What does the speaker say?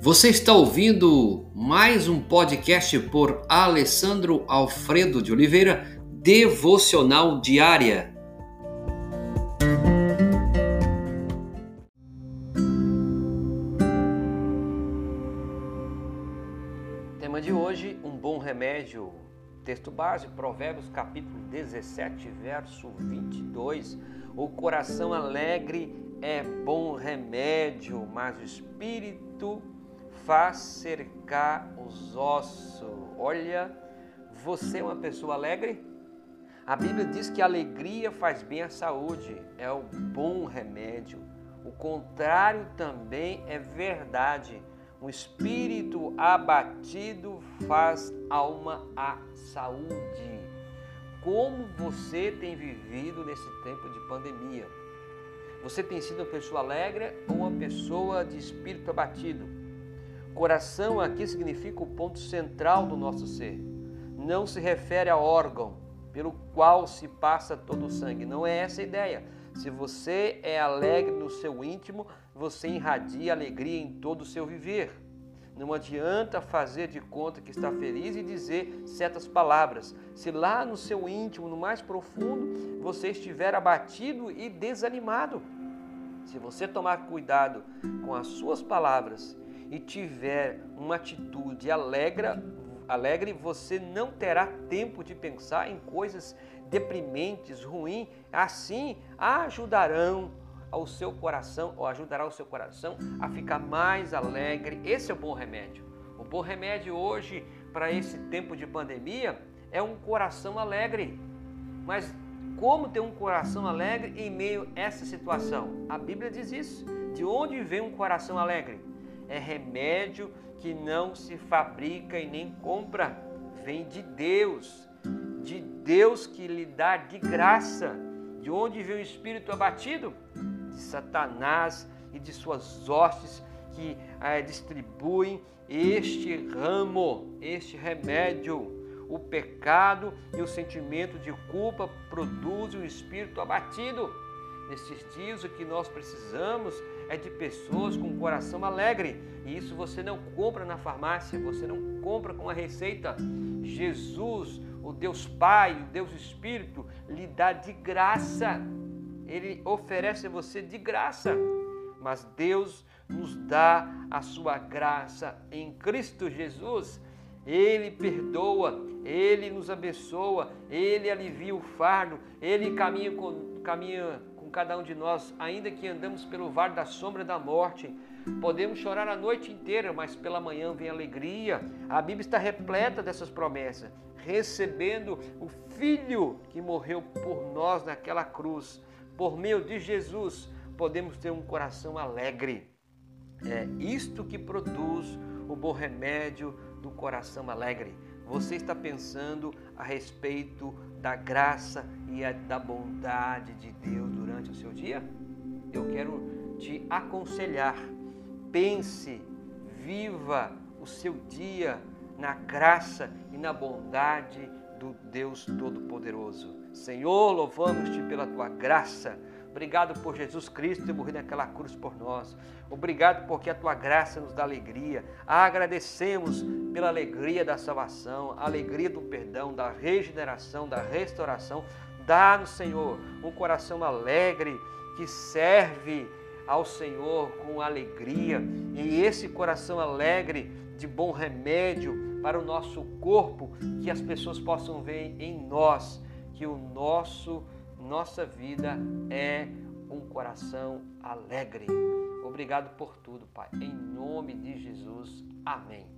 Você está ouvindo mais um podcast por Alessandro Alfredo de Oliveira, Devocional Diária. Tema de hoje: um bom remédio. Texto base, Provérbios capítulo 17, verso 22. O coração alegre é bom remédio, mas o espírito faz cercar os ossos. Olha, você é uma pessoa alegre? A Bíblia diz que a alegria faz bem à saúde, é o bom remédio. O contrário também é verdade. Um espírito abatido faz alma à saúde. Como você tem vivido nesse tempo de pandemia? Você tem sido uma pessoa alegre ou uma pessoa de espírito abatido? Coração aqui significa o ponto central do nosso ser. Não se refere a órgão pelo qual se passa todo o sangue. Não é essa a ideia. Se você é alegre no seu íntimo, você irradia alegria em todo o seu viver. Não adianta fazer de conta que está feliz e dizer certas palavras. Se lá no seu íntimo, no mais profundo, você estiver abatido e desanimado. Se você tomar cuidado com as suas palavras e tiver uma atitude alegra, alegre, você não terá tempo de pensar em coisas deprimentes, ruins. Assim, ajudarão ao seu coração, ou ajudará o seu coração a ficar mais alegre. Esse é o bom remédio. O bom remédio hoje, para esse tempo de pandemia, é um coração alegre. Mas como ter um coração alegre em meio a essa situação? A Bíblia diz isso. De onde vem um coração alegre? É remédio que não se fabrica e nem compra, vem de Deus, de Deus que lhe dá de graça. De onde vem o espírito abatido? De Satanás e de suas hostes que eh, distribuem este ramo, este remédio. O pecado e o sentimento de culpa produzem o espírito abatido. Nesses dias, o que nós precisamos é de pessoas com coração alegre. E isso você não compra na farmácia, você não compra com a receita. Jesus, o Deus Pai, o Deus Espírito, lhe dá de graça. Ele oferece a você de graça. Mas Deus nos dá a sua graça em Cristo Jesus. Ele perdoa, Ele nos abençoa, Ele alivia o fardo, Ele caminha, com, caminha com cada um de nós, ainda que andamos pelo vale da sombra da morte. Podemos chorar a noite inteira, mas pela manhã vem alegria. A Bíblia está repleta dessas promessas. Recebendo o Filho que morreu por nós naquela cruz, por meio de Jesus, podemos ter um coração alegre. É isto que produz o bom remédio do coração alegre. Você está pensando a respeito da graça e da bondade de Deus durante o seu dia? Eu quero te aconselhar. Pense, viva o seu dia na graça e na bondade do Deus Todo-Poderoso. Senhor, louvamos-te pela tua graça Obrigado por Jesus Cristo ter morrido naquela cruz por nós. Obrigado porque a tua graça nos dá alegria. Agradecemos pela alegria da salvação, a alegria do perdão, da regeneração, da restauração. Dá-nos, Senhor, um coração alegre que serve ao Senhor com alegria. E esse coração alegre de bom remédio para o nosso corpo, que as pessoas possam ver em nós que o nosso nossa vida é um coração alegre. Obrigado por tudo, Pai. Em nome de Jesus. Amém.